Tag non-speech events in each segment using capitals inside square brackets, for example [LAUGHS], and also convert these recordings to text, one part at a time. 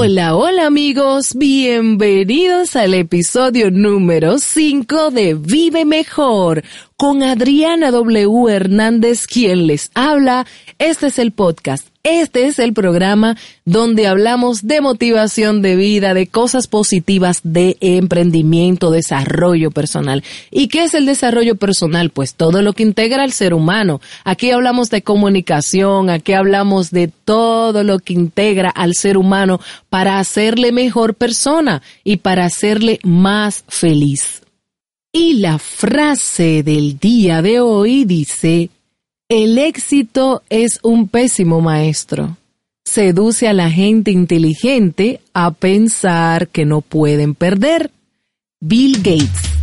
Hola, hola amigos, bienvenidos al episodio número 5 de Vive Mejor con Adriana W. Hernández, quien les habla. Este es el podcast este es el programa donde hablamos de motivación de vida, de cosas positivas, de emprendimiento, desarrollo personal. ¿Y qué es el desarrollo personal? Pues todo lo que integra al ser humano. Aquí hablamos de comunicación, aquí hablamos de todo lo que integra al ser humano para hacerle mejor persona y para hacerle más feliz. Y la frase del día de hoy dice, el éxito es un pésimo maestro. Seduce a la gente inteligente a pensar que no pueden perder. Bill Gates.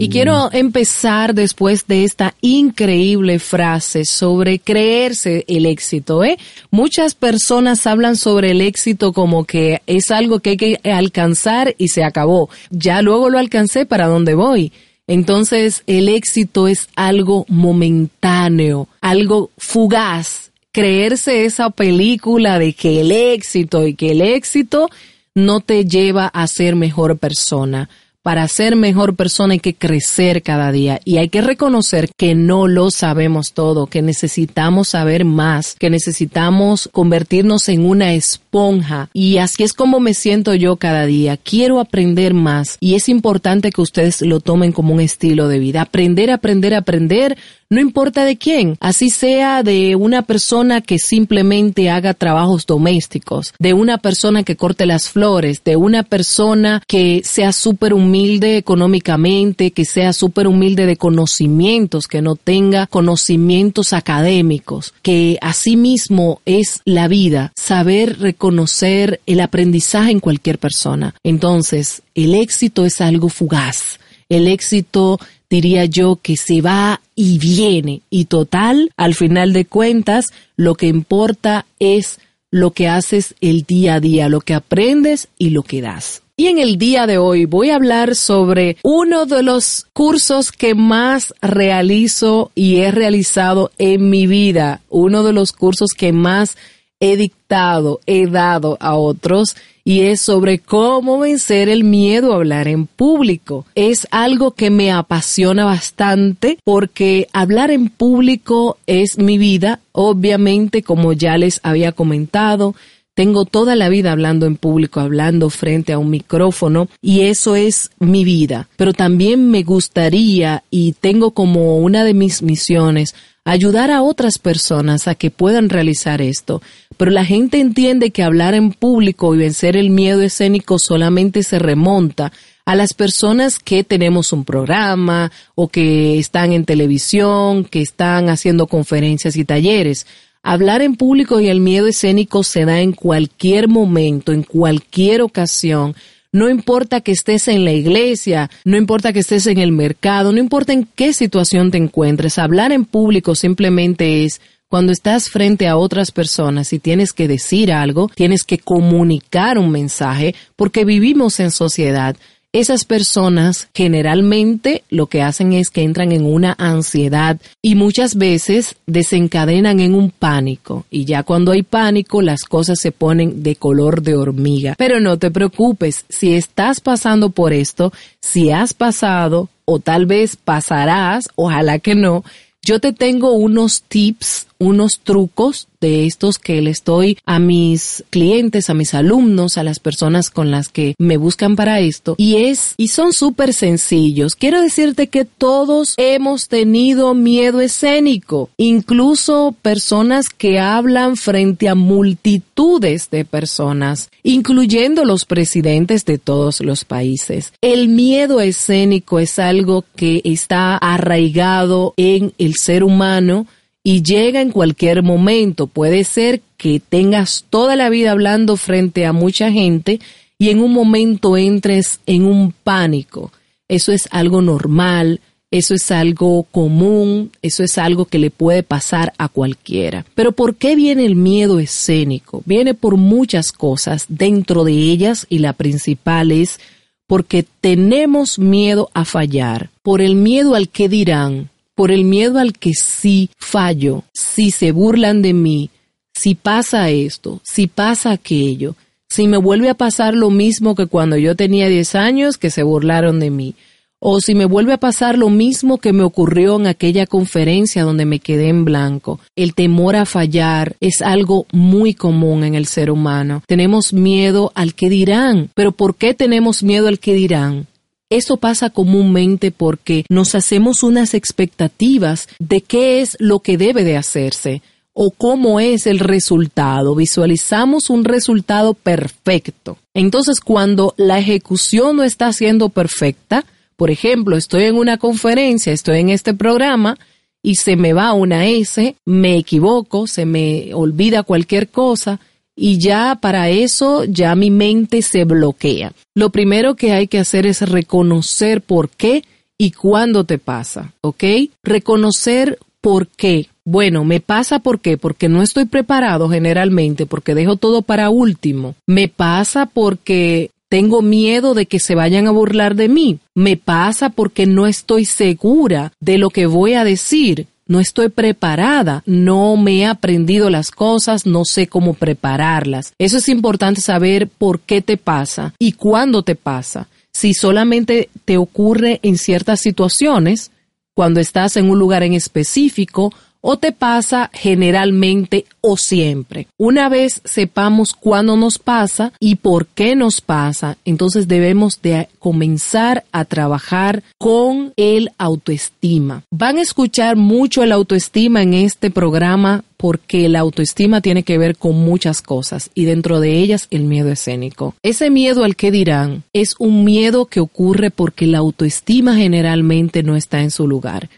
Y quiero empezar después de esta increíble frase sobre creerse el éxito. ¿eh? Muchas personas hablan sobre el éxito como que es algo que hay que alcanzar y se acabó. Ya luego lo alcancé para dónde voy. Entonces el éxito es algo momentáneo, algo fugaz. Creerse esa película de que el éxito y que el éxito no te lleva a ser mejor persona para ser mejor persona hay que crecer cada día y hay que reconocer que no lo sabemos todo, que necesitamos saber más, que necesitamos convertirnos en una esponja y así es como me siento yo cada día. Quiero aprender más y es importante que ustedes lo tomen como un estilo de vida. Aprender, aprender, aprender no importa de quién, así sea de una persona que simplemente haga trabajos domésticos, de una persona que corte las flores, de una persona que sea súper humilde económicamente, que sea súper humilde de conocimientos, que no tenga conocimientos académicos, que asimismo es la vida, saber reconocer el aprendizaje en cualquier persona. Entonces, el éxito es algo fugaz. El éxito diría yo que se va y viene y total, al final de cuentas, lo que importa es lo que haces el día a día, lo que aprendes y lo que das. Y en el día de hoy voy a hablar sobre uno de los cursos que más realizo y he realizado en mi vida, uno de los cursos que más he dictado, he dado a otros y es sobre cómo vencer el miedo a hablar en público. Es algo que me apasiona bastante porque hablar en público es mi vida. Obviamente, como ya les había comentado, tengo toda la vida hablando en público, hablando frente a un micrófono y eso es mi vida. Pero también me gustaría y tengo como una de mis misiones ayudar a otras personas a que puedan realizar esto. Pero la gente entiende que hablar en público y vencer el miedo escénico solamente se remonta a las personas que tenemos un programa o que están en televisión, que están haciendo conferencias y talleres. Hablar en público y el miedo escénico se da en cualquier momento, en cualquier ocasión, no importa que estés en la iglesia, no importa que estés en el mercado, no importa en qué situación te encuentres, hablar en público simplemente es cuando estás frente a otras personas y tienes que decir algo, tienes que comunicar un mensaje, porque vivimos en sociedad. Esas personas generalmente lo que hacen es que entran en una ansiedad y muchas veces desencadenan en un pánico. Y ya cuando hay pánico las cosas se ponen de color de hormiga. Pero no te preocupes, si estás pasando por esto, si has pasado o tal vez pasarás, ojalá que no, yo te tengo unos tips, unos trucos de estos que le estoy a mis clientes, a mis alumnos, a las personas con las que me buscan para esto. Y es, y son súper sencillos. Quiero decirte que todos hemos tenido miedo escénico, incluso personas que hablan frente a multitudes de personas, incluyendo los presidentes de todos los países. El miedo escénico es algo que está arraigado en el ser humano y llega en cualquier momento. Puede ser que tengas toda la vida hablando frente a mucha gente y en un momento entres en un pánico. Eso es algo normal, eso es algo común, eso es algo que le puede pasar a cualquiera. Pero ¿por qué viene el miedo escénico? Viene por muchas cosas, dentro de ellas y la principal es porque tenemos miedo a fallar, por el miedo al que dirán, por el miedo al que sí fallo, si se burlan de mí, si pasa esto, si pasa aquello, si me vuelve a pasar lo mismo que cuando yo tenía 10 años, que se burlaron de mí, o si me vuelve a pasar lo mismo que me ocurrió en aquella conferencia donde me quedé en blanco. El temor a fallar es algo muy común en el ser humano. Tenemos miedo al que dirán. Pero ¿por qué tenemos miedo al que dirán? Eso pasa comúnmente porque nos hacemos unas expectativas de qué es lo que debe de hacerse o cómo es el resultado. Visualizamos un resultado perfecto. Entonces, cuando la ejecución no está siendo perfecta, por ejemplo, estoy en una conferencia, estoy en este programa y se me va una S, me equivoco, se me olvida cualquier cosa y ya para eso ya mi mente se bloquea. Lo primero que hay que hacer es reconocer por qué y cuándo te pasa, ¿ok? Reconocer por qué. Bueno, me pasa por qué, porque no estoy preparado generalmente, porque dejo todo para último. Me pasa porque tengo miedo de que se vayan a burlar de mí. Me pasa porque no estoy segura de lo que voy a decir. No estoy preparada, no me he aprendido las cosas, no sé cómo prepararlas. Eso es importante saber por qué te pasa y cuándo te pasa. Si solamente te ocurre en ciertas situaciones, cuando estás en un lugar en específico o te pasa generalmente o siempre. Una vez sepamos cuándo nos pasa y por qué nos pasa, entonces debemos de comenzar a trabajar con el autoestima. Van a escuchar mucho el autoestima en este programa porque la autoestima tiene que ver con muchas cosas y dentro de ellas el miedo escénico. Ese miedo al que dirán es un miedo que ocurre porque la autoestima generalmente no está en su lugar.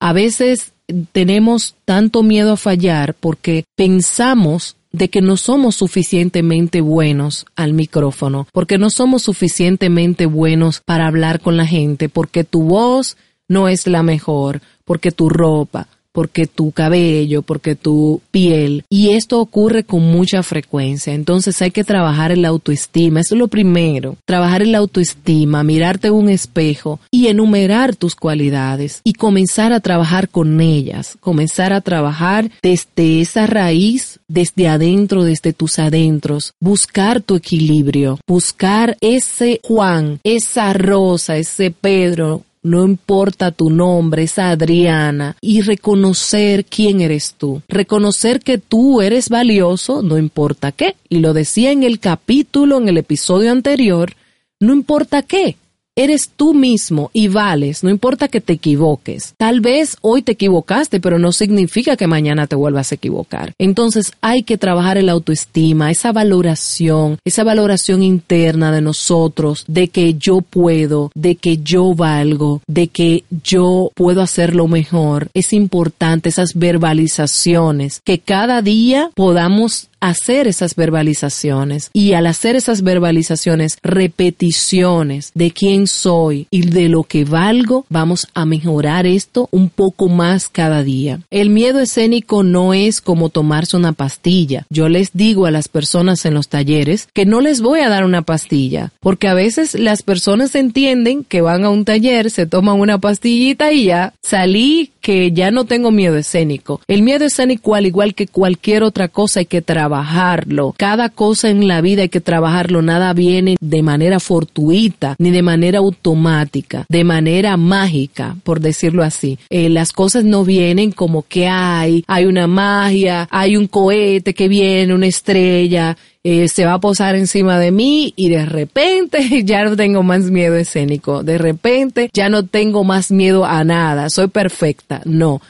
A veces tenemos tanto miedo a fallar porque pensamos de que no somos suficientemente buenos al micrófono, porque no somos suficientemente buenos para hablar con la gente, porque tu voz no es la mejor, porque tu ropa, porque tu cabello, porque tu piel. Y esto ocurre con mucha frecuencia. Entonces hay que trabajar en la autoestima. Eso es lo primero. Trabajar en la autoestima, mirarte en un espejo y enumerar tus cualidades y comenzar a trabajar con ellas. Comenzar a trabajar desde esa raíz, desde adentro, desde tus adentros. Buscar tu equilibrio. Buscar ese Juan, esa Rosa, ese Pedro, no importa tu nombre, es Adriana, y reconocer quién eres tú. Reconocer que tú eres valioso, no importa qué. Y lo decía en el capítulo, en el episodio anterior, no importa qué eres tú mismo y vales, no importa que te equivoques. Tal vez hoy te equivocaste, pero no significa que mañana te vuelvas a equivocar. Entonces hay que trabajar el autoestima, esa valoración, esa valoración interna de nosotros, de que yo puedo, de que yo valgo, de que yo puedo hacerlo mejor. Es importante esas verbalizaciones, que cada día podamos hacer esas verbalizaciones y al hacer esas verbalizaciones, repeticiones de quién soy y de lo que valgo, vamos a mejorar esto un poco más cada día. El miedo escénico no es como tomarse una pastilla. Yo les digo a las personas en los talleres que no les voy a dar una pastilla, porque a veces las personas entienden que van a un taller, se toman una pastillita y ya salí que ya no tengo miedo escénico. El miedo escénico, al igual que cualquier otra cosa, hay que trabajarlo. Cada cosa en la vida hay que trabajarlo. Nada viene de manera fortuita ni de manera automática, de manera mágica, por decirlo así. Eh, las cosas no vienen como que hay, hay una magia, hay un cohete que viene, una estrella, eh, se va a posar encima de mí y de repente [LAUGHS] ya no tengo más miedo escénico, de repente ya no tengo más miedo a nada, soy perfecta. No,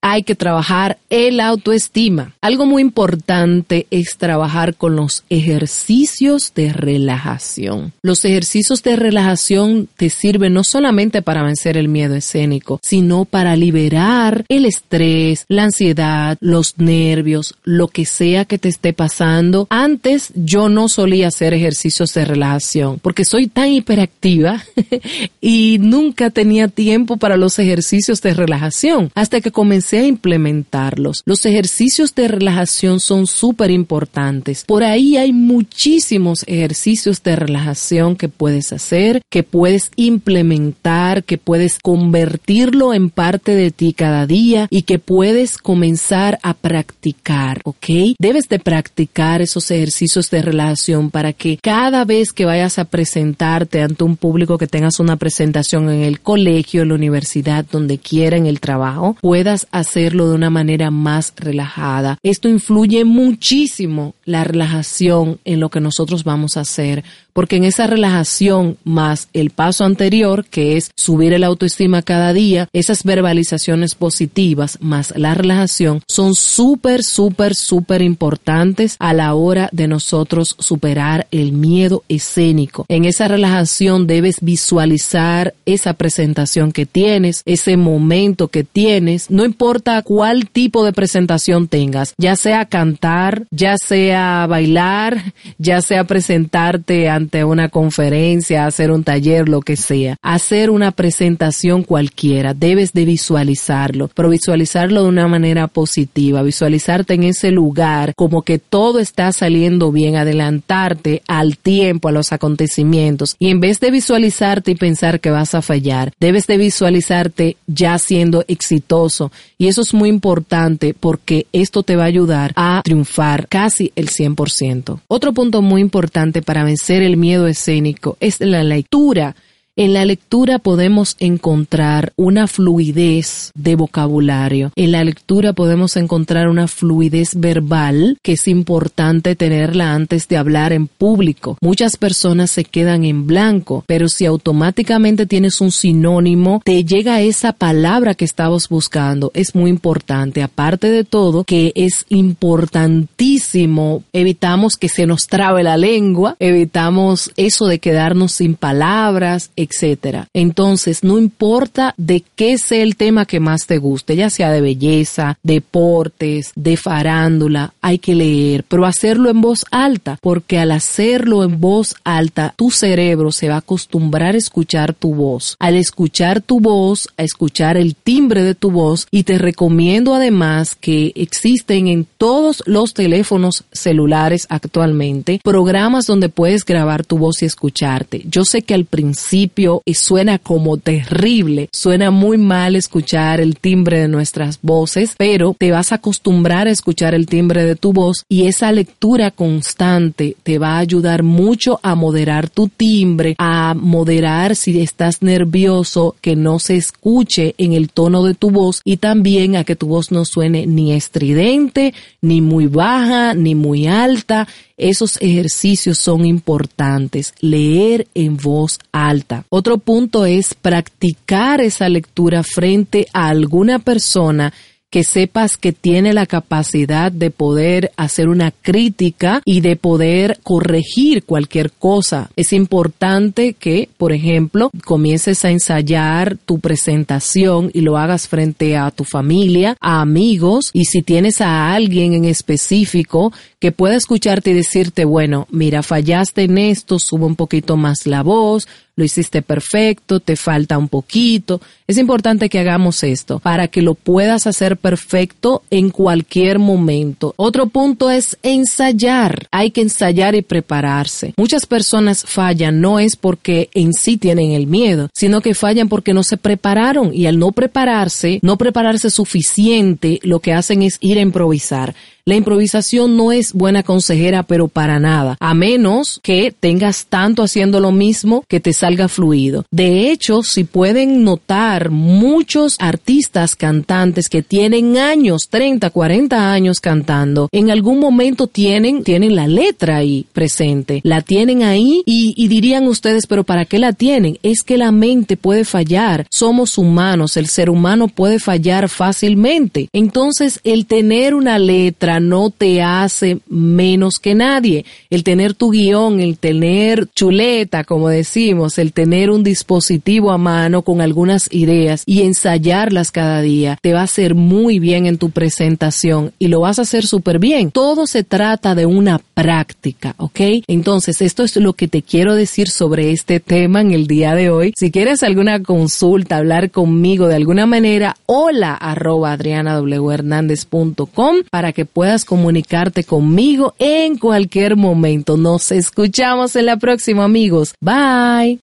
hay que trabajar el autoestima. Algo muy importante es trabajar con los ejercicios de relajación. Los ejercicios de relajación te sirven no solamente para vencer el miedo escénico, sino para liberar el estrés, la ansiedad, los nervios, lo que sea que te esté pasando. Antes yo no solía hacer ejercicios de relajación porque soy tan hiperactiva [LAUGHS] y nunca tenía tiempo para los ejercicios de relajación hasta que comencé a implementarlos. Los ejercicios de relajación son súper importantes. Por ahí hay muchísimos ejercicios de relajación que puedes hacer, que puedes implementar, que puedes convertirlo en parte de ti cada día y que puedes comenzar a practicar, ¿ok? Debes de practicar esos ejercicios de relajación para que cada vez que vayas a presentarte ante un público que tengas una presentación en el colegio, en la universidad, donde quiera, en el trabajo, puedas hacerlo de una manera más relajada. Esto influye muchísimo la relajación en lo que nosotros vamos a hacer porque en esa relajación más el paso anterior, que es subir el autoestima cada día, esas verbalizaciones positivas más la relajación son súper, súper, súper importantes a la hora de nosotros superar el miedo escénico. En esa relajación debes visualizar esa presentación que tienes, ese momento que tienes, no importa cuál tipo de presentación tengas, ya sea cantar, ya sea bailar, ya sea presentarte ante una conferencia, hacer un taller, lo que sea, hacer una presentación cualquiera, debes de visualizarlo, pero visualizarlo de una manera positiva, visualizarte en ese lugar como que todo está saliendo bien, adelantarte al tiempo, a los acontecimientos. Y en vez de visualizarte y pensar que vas a fallar, debes de visualizarte ya siendo exitoso y eso es muy importante porque esto te va a ayudar a triunfar casi el 100%. Otro punto muy importante para vencer el miedo escénico es la lectura en la lectura podemos encontrar una fluidez de vocabulario. En la lectura podemos encontrar una fluidez verbal que es importante tenerla antes de hablar en público. Muchas personas se quedan en blanco, pero si automáticamente tienes un sinónimo, te llega esa palabra que estabas buscando. Es muy importante. Aparte de todo, que es importantísimo, evitamos que se nos trabe la lengua, evitamos eso de quedarnos sin palabras, etcétera. Entonces, no importa de qué sea el tema que más te guste, ya sea de belleza, deportes, de farándula, hay que leer, pero hacerlo en voz alta, porque al hacerlo en voz alta, tu cerebro se va a acostumbrar a escuchar tu voz. Al escuchar tu voz, a escuchar el timbre de tu voz, y te recomiendo además que existen en todos los teléfonos celulares actualmente programas donde puedes grabar tu voz y escucharte. Yo sé que al principio y suena como terrible, suena muy mal escuchar el timbre de nuestras voces, pero te vas a acostumbrar a escuchar el timbre de tu voz y esa lectura constante te va a ayudar mucho a moderar tu timbre, a moderar si estás nervioso, que no se escuche en el tono de tu voz y también a que tu voz no suene ni estridente, ni muy baja, ni muy alta esos ejercicios son importantes. Leer en voz alta. Otro punto es practicar esa lectura frente a alguna persona que sepas que tiene la capacidad de poder hacer una crítica y de poder corregir cualquier cosa. Es importante que, por ejemplo, comiences a ensayar tu presentación y lo hagas frente a tu familia, a amigos y si tienes a alguien en específico que pueda escucharte y decirte, bueno, mira, fallaste en esto, sube un poquito más la voz, lo hiciste perfecto, te falta un poquito. Es importante que hagamos esto para que lo puedas hacer perfecto en cualquier momento. Otro punto es ensayar. Hay que ensayar y prepararse. Muchas personas fallan no es porque en sí tienen el miedo, sino que fallan porque no se prepararon y al no prepararse, no prepararse suficiente, lo que hacen es ir a improvisar. La improvisación no es buena consejera, pero para nada, a menos que tengas tanto haciendo lo mismo que te salga fluido. De hecho, si pueden notar muchos artistas cantantes que tienen años, 30, 40 años cantando, en algún momento tienen, tienen la letra ahí presente, la tienen ahí y, y dirían ustedes, pero ¿para qué la tienen? Es que la mente puede fallar, somos humanos, el ser humano puede fallar fácilmente. Entonces, el tener una letra no te hace menos que nadie. El tener tu guion, el tener chuleta, como decimos, el tener un dispositivo a mano con algunas ideas y ensayarlas cada día, te va a hacer muy bien en tu presentación y lo vas a hacer súper bien. Todo se trata de una práctica, ¿ok? Entonces, esto es lo que te quiero decir sobre este tema en el día de hoy. Si quieres alguna consulta, hablar conmigo de alguna manera, hola arroba adrianawhernandez.com para que puedas comunicarte conmigo en cualquier momento. Nos escuchamos en la próxima, amigos. Bye.